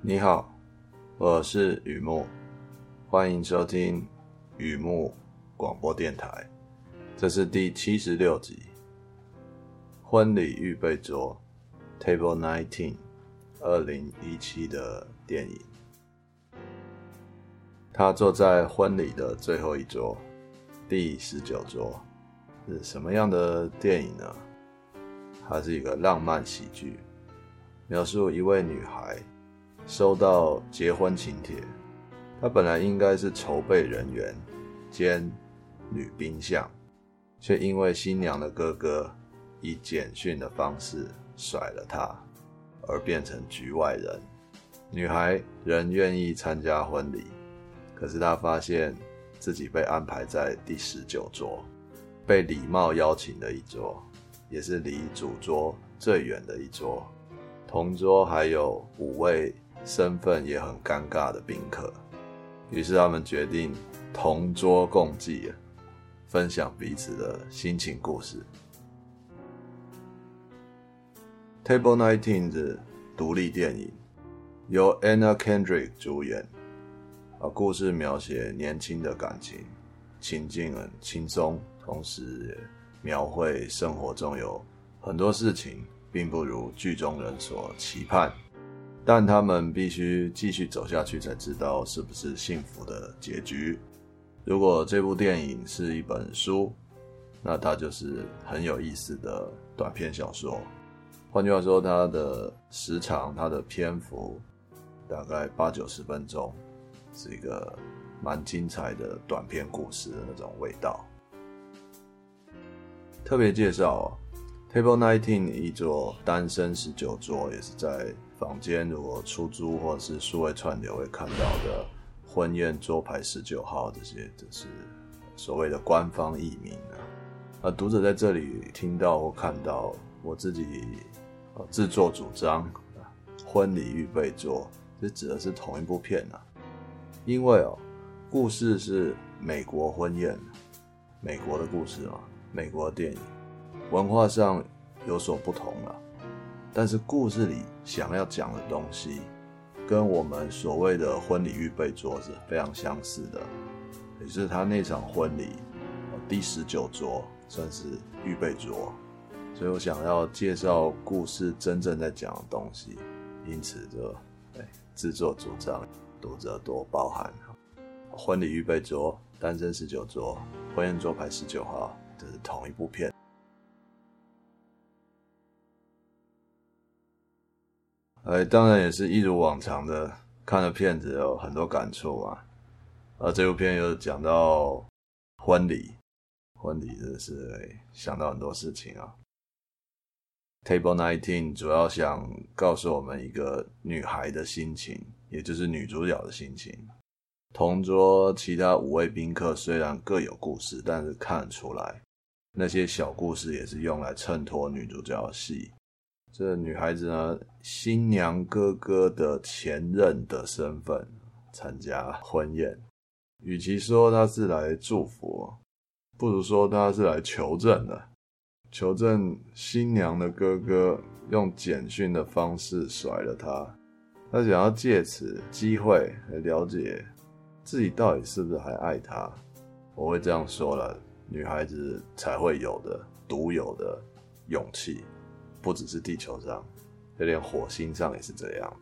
你好，我是雨木，欢迎收听雨木广播电台。这是第七十六集，婚礼预备桌 Table Nineteen，二零一七的电影。他坐在婚礼的最后一桌，第十九桌，是什么样的电影呢？它是一个浪漫喜剧，描述一位女孩收到结婚请帖，她本来应该是筹备人员兼女宾相，却因为新娘的哥哥以简讯的方式甩了她，而变成局外人。女孩仍愿意参加婚礼，可是她发现自己被安排在第十九桌，被礼貌邀请的一桌。也是离主桌最远的一桌，同桌还有五位身份也很尴尬的宾客，于是他们决定同桌共济，分享彼此的心情故事。Table Nineteen 是独立电影，由 Anna Kendrick 主演，啊，故事描写年轻的感情，情境很轻松，同时也。描绘生活中有很多事情并不如剧中人所期盼，但他们必须继续走下去才知道是不是幸福的结局。如果这部电影是一本书，那它就是很有意思的短篇小说。换句话说，它的时长、它的篇幅大概八九十分钟，是一个蛮精彩的短篇故事的那种味道。特别介绍，Table Nineteen 一桌单身十九桌，也是在坊间如果出租或者是数位串流会看到的婚宴桌牌十九号，这些就是所谓的官方译名啊。啊，读者在这里听到或看到我自己自作主张婚礼预备桌，这指的是同一部片啊。因为哦，故事是美国婚宴，美国的故事嘛。美国电影文化上有所不同了，但是故事里想要讲的东西，跟我们所谓的婚礼预备桌是非常相似的。也是他那场婚礼第十九桌算是预备桌，所以我想要介绍故事真正在讲的东西，因此就自作主张，读者多包涵。婚礼预备桌，单身十九桌，婚宴桌牌十九号。这是同一部片，哎，当然也是一如往常的，看了片子有很多感触啊。而这部片又讲到婚礼，婚礼真的是想到很多事情啊。Table Nineteen 主要想告诉我们一个女孩的心情，也就是女主角的心情。同桌其他五位宾客虽然各有故事，但是看得出来。那些小故事也是用来衬托女主角的戏。这女孩子呢，新娘哥哥的前任的身份参加婚宴，与其说她是来祝福，不如说她是来求证的。求证新娘的哥哥用简讯的方式甩了她，她想要借此机会来了解自己到底是不是还爱他。我会这样说了。女孩子才会有的独有的勇气，不只是地球上，就连火星上也是这样。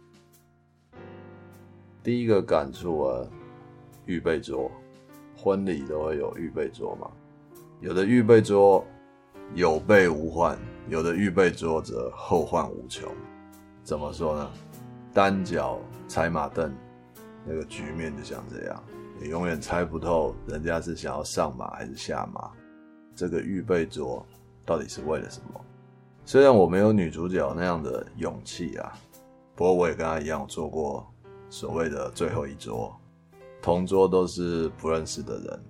第一个感触啊，预备桌，婚礼都会有预备桌嘛。有的预备桌有备无患，有的预备桌则后患无穷。怎么说呢？单脚踩马凳，那个局面就像这样。你永远猜不透人家是想要上马还是下马，这个预备桌到底是为了什么？虽然我没有女主角那样的勇气啊，不过我也跟她一样坐过所谓的最后一桌，同桌都是不认识的人，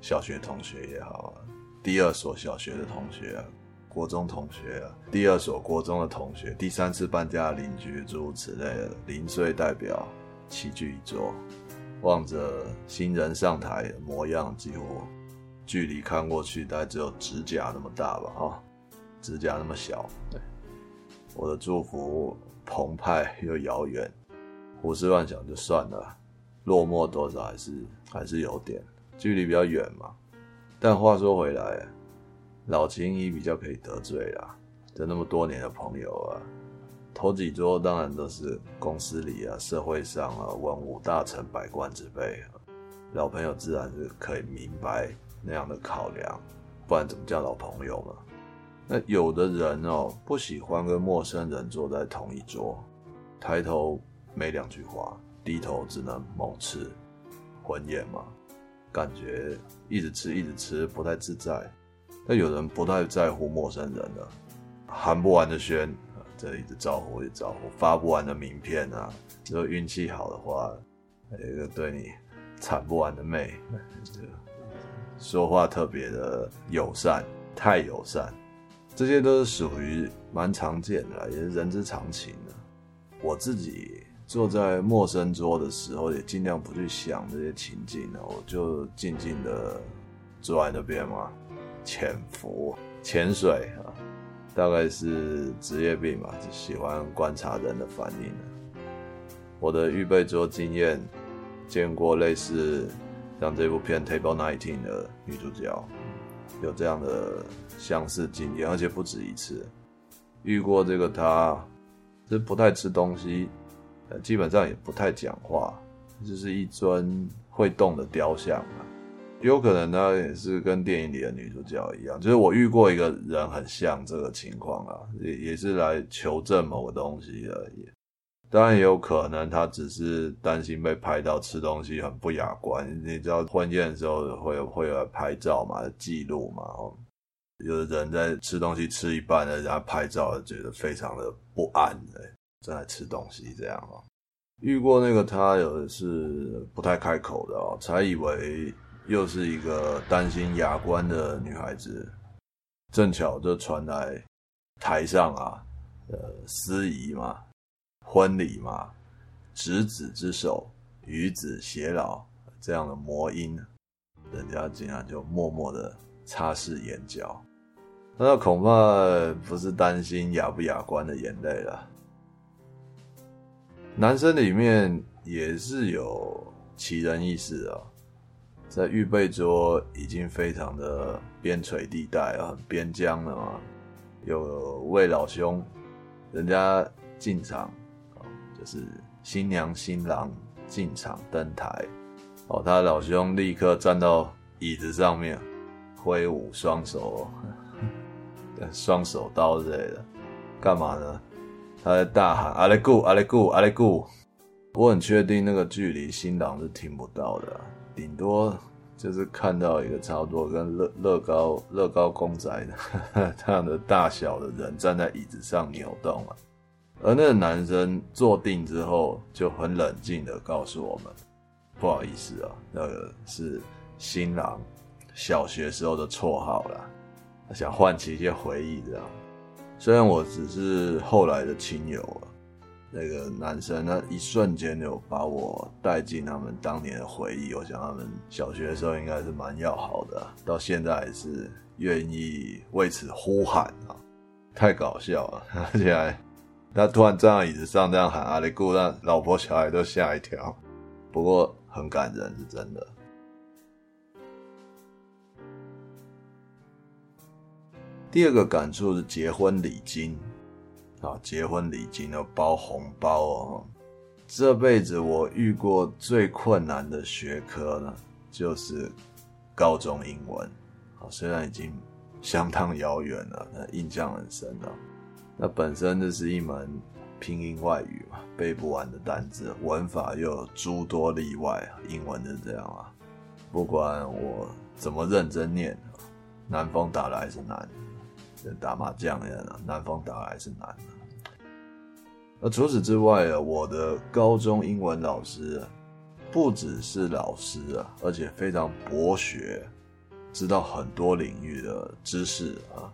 小学同学也好，第二所小学的同学啊，国中同学啊，第二所国中的同学，第三次搬家的邻居，诸如此类的零碎代表齐聚一桌。望着新人上台的模样，几乎距离看过去大概只有指甲那么大吧，哈，指甲那么小。对，我的祝福澎湃又遥远，胡思乱想就算了，落寞多少还是还是有点，距离比较远嘛。但话说回来，老情谊比较可以得罪啦，这那么多年的朋友啊，头几桌当然都是公司里啊、社会上啊、文武大臣、百官之辈，老朋友自然是可以明白那样的考量，不然怎么叫老朋友嘛？那有的人哦，不喜欢跟陌生人坐在同一桌，抬头没两句话，低头只能猛吃，浑眼嘛，感觉一直吃一直吃不太自在。那有人不太在乎陌生人的，寒不完的暄，这一直招呼一直招呼，发不完的名片啊，如果运气好的话，一个对你谄不完的媚，说话特别的友善，太友善。这些都是属于蛮常见的，也是人之常情的。我自己坐在陌生桌的时候，也尽量不去想这些情境，我就静静的坐在那边嘛，潜伏、潜水啊，大概是职业病吧，就喜欢观察人的反应。我的预备桌经验，见过类似像这部片《Table 19》的女主角。有这样的相似经验，而且不止一次。遇过这个他，是不太吃东西，呃，基本上也不太讲话，就是一尊会动的雕像啊。有可能他也是跟电影里的女主角一样，就是我遇过一个人很像这个情况啊，也也是来求证某个东西而已。当然也有可能，他只是担心被拍到吃东西很不雅观。你知道婚宴的时候会有会有拍照嘛，记录嘛。有的人在吃东西吃一半，人家拍照，觉得非常的不安，正在吃东西这样哦。遇过那个他有的是不太开口的哦，才以为又是一个担心雅观的女孩子。正巧就传来台上啊，呃，司仪嘛。婚礼嘛，执子之手，与子偕老，这样的魔音，人家竟然就默默的擦拭眼角，那恐怕不是担心雅不雅观的眼泪了。男生里面也是有奇人异事啊，在预备桌已经非常的边陲地带啊，边疆了嘛，有位老兄，人家进场。就是新娘新郎进场登台，哦，他老兄立刻站到椅子上面，挥舞双手，双手刀之类的，干嘛呢？他在大喊“阿雷古，阿雷古，阿雷古”。我很确定那个距离新郎是听不到的，顶多就是看到一个差不多跟乐乐高乐高公仔的 这样的大小的人站在椅子上扭动了。而那个男生坐定之后，就很冷静的告诉我们：“不好意思啊，那个是新郎小学时候的绰号啦，他想唤起一些回忆这样。虽然我只是后来的亲友啊，那个男生那一瞬间就把我带进他们当年的回忆。我想他们小学的时候应该是蛮要好的，到现在还是愿意为此呼喊啊，太搞笑了，而且还。”他突然站在椅子上这样喊阿里固，让老婆小孩都吓一跳。不过很感人，是真的。第二个感触是结婚礼金啊，结婚礼金要包红包哦。这辈子我遇过最困难的学科呢，就是高中英文。啊，虽然已经相当遥远了，但印象很深啊。那本身就是一门拼音外语嘛，背不完的单字，文法又有诸多例外，英文就是这样啊。不管我怎么认真念，南风打来是难，打麻将一样，南风打来是难。那除此之外啊，我的高中英文老师不只是老师啊，而且非常博学，知道很多领域的知识啊。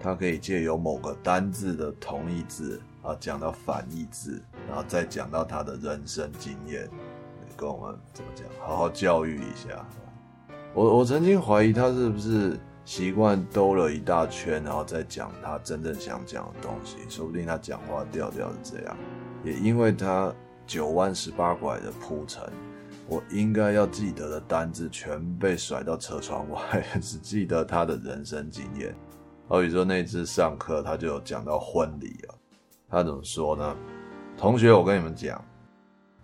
他可以借由某个单字的同义字啊，讲到反义字，然后再讲到他的人生经验，跟我们怎么讲，好好教育一下。我我曾经怀疑他是不是习惯兜了一大圈，然后再讲他真正想讲的东西。说不定他讲话调调是这样，也因为他九弯十八拐的铺陈，我应该要记得的单字全被甩到车窗外，只记得他的人生经验。好比说那次上课，他就有讲到婚礼啊，他怎么说呢？同学，我跟你们讲，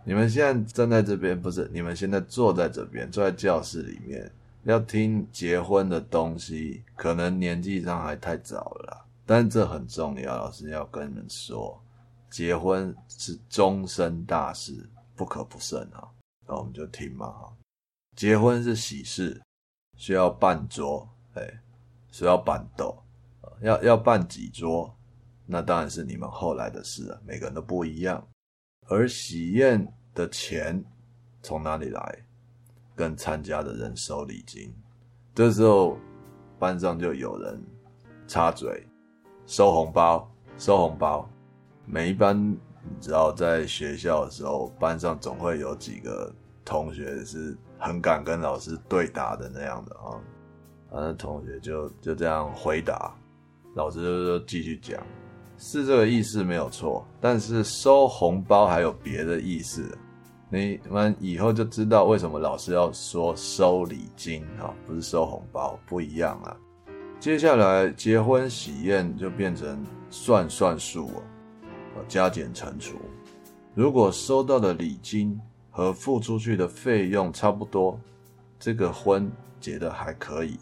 你们现在站在这边，不是你们现在坐在这边，坐在教室里面，要听结婚的东西，可能年纪上还太早了啦，但这很重要，老师要跟你们说。结婚是终身大事，不可不慎啊！那我们就听嘛哈。结婚是喜事，需要办桌，哎，需要办要要办几桌，那当然是你们后来的事了，每个人都不一样。而喜宴的钱从哪里来？跟参加的人收礼金。这时候班上就有人插嘴，收红包，收红包。每一班，你知道，在学校的时候，班上总会有几个同学是很敢跟老师对答的那样的啊。那同学就就这样回答，老师就继续讲，是这个意思没有错，但是收红包还有别的意思，你们以后就知道为什么老师要说收礼金啊，不是收红包，不一样啊。接下来结婚喜宴就变成算算数哦。加减乘除，如果收到的礼金和付出去的费用差不多，这个婚结得还可以；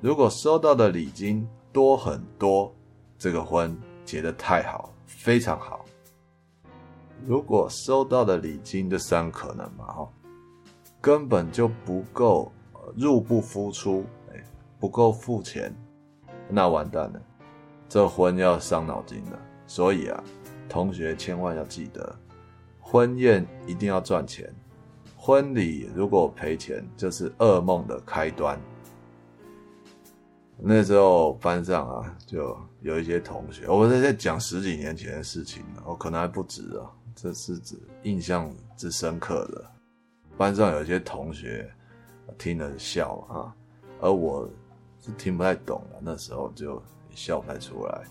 如果收到的礼金多很多，这个婚结得太好，非常好。如果收到的礼金这三可能嘛，哈，根本就不够，入不敷出，哎，不够付钱，那完蛋了，这婚要伤脑筋了。所以啊，同学千万要记得，婚宴一定要赚钱，婚礼如果赔钱，就是噩梦的开端。那时候班上啊，就有一些同学，我在在讲十几年前的事情了，我可能还不止啊，这是指印象之深刻的。班上有一些同学听了笑啊，而我是听不太懂了，那时候就笑不太出来。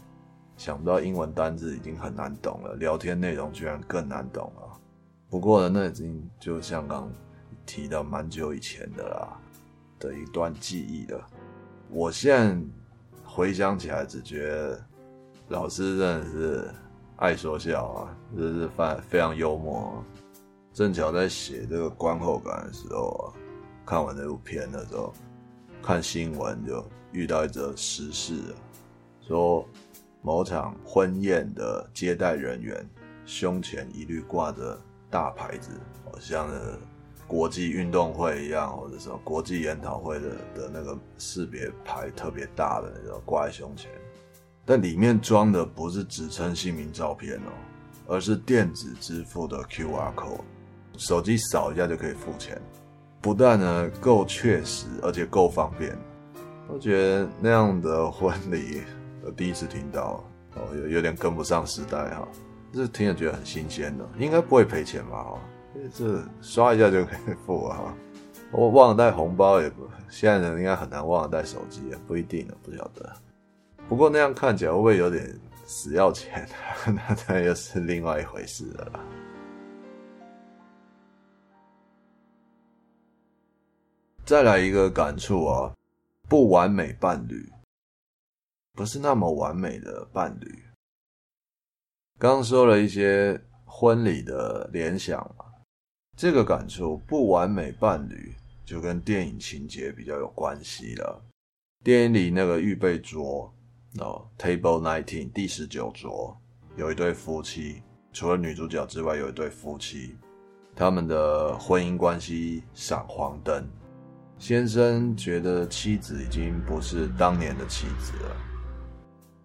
想不到英文单字已经很难懂了，聊天内容居然更难懂了。不过呢，那已经就像刚提到蛮久以前的啦的一段记忆了。我现在回想起来，只觉得老师真的是爱说笑啊，真是非非常幽默。正巧在写这个观后感的时候啊，看完这部片的时候，看新闻就遇到一则时事啊，说。某场婚宴的接待人员胸前一律挂着大牌子，好像国际运动会一样，或者说国际研讨会的的那个识别牌特别大的那种挂在胸前，但里面装的不是职称姓名照片哦，而是电子支付的 QR code，手机扫一下就可以付钱，不但呢够确实，而且够方便，我觉得那样的婚礼。我第一次听到，哦，有有点跟不上时代哈，这听着觉得很新鲜的，应该不会赔钱吧？这刷一下就可以付了哈。我忘了带红包，也不，现在人应该很难忘了带手机也，不一定了，不晓得。不过那样看起来会不会有点死要钱？那这又是另外一回事了。再来一个感触啊，不完美伴侣。不是那么完美的伴侣。刚说了一些婚礼的联想嘛，这个感触不完美伴侣就跟电影情节比较有关系了。电影里那个预备桌哦，Table Nineteen 第十九桌有一对夫妻，除了女主角之外，有一对夫妻，他们的婚姻关系闪黄灯。先生觉得妻子已经不是当年的妻子了。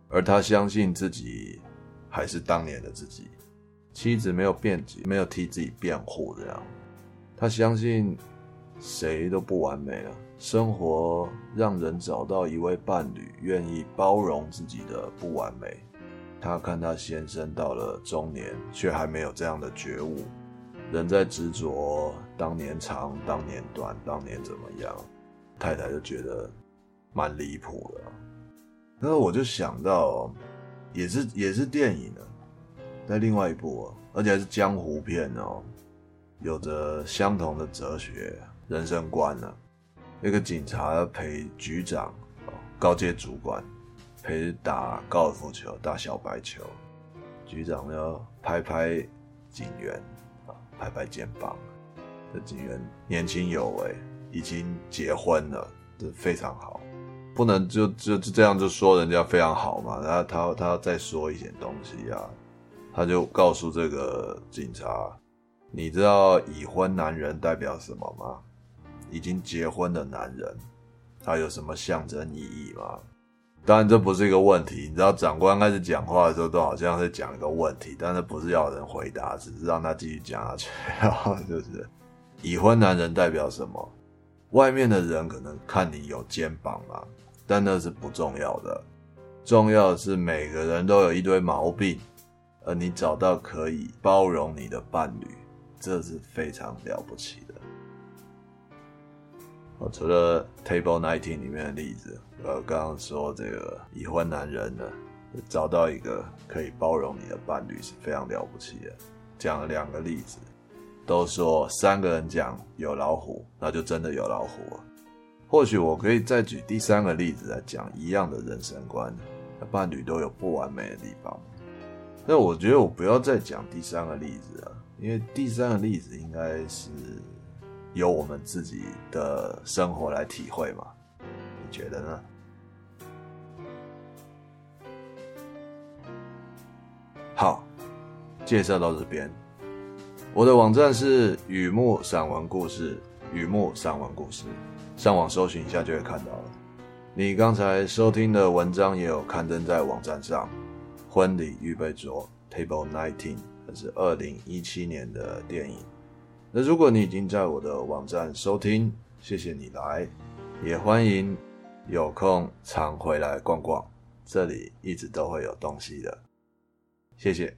而他相信自己还是当年的自己，妻子没有辩解，没有替自己辩护，这样，他相信谁都不完美了。生活让人找到一位伴侣，愿意包容自己的不完美。他看他先生到了中年，却还没有这样的觉悟，仍在执着当年长、当年短、当年怎么样。太太就觉得蛮离谱的。然后我就想到，也是也是电影呢，在另外一部而且是江湖片哦，有着相同的哲学、人生观呢。一个警察陪局长、高阶主管陪打高尔夫球、打小白球，局长要拍拍警员啊，拍拍肩膀。这警员年轻有为，已经结婚了，这非常好。不能就就就这样就说人家非常好嘛？然后他他他再说一点东西啊，他就告诉这个警察：“你知道已婚男人代表什么吗？已经结婚的男人，他有什么象征意义吗？”当然这不是一个问题。你知道长官开始讲话的时候，都好像是讲一个问题，但是不是要人回答，只是让他继续讲下去。然后就是 已婚男人代表什么？外面的人可能看你有肩膀嘛。但那是不重要的，重要的是每个人都有一堆毛病，而你找到可以包容你的伴侣，这是非常了不起的。哦，除了 Table Nineteen 里面的例子，呃，刚刚说这个已婚男人呢，找到一个可以包容你的伴侣是非常了不起的。讲了两个例子，都说三个人讲有老虎，那就真的有老虎。或许我可以再举第三个例子来讲一样的人生观，伴侣都有不完美的地方。那我觉得我不要再讲第三个例子了，因为第三个例子应该是由我们自己的生活来体会嘛。你觉得呢？好，介绍到这边。我的网站是雨木散文故事，雨木散文故事。上网搜寻一下就会看到了。你刚才收听的文章也有刊登在网站上。婚礼预备桌 Table Nineteen，那是二零一七年的电影。那如果你已经在我的网站收听，谢谢你来，也欢迎有空常回来逛逛，这里一直都会有东西的。谢谢。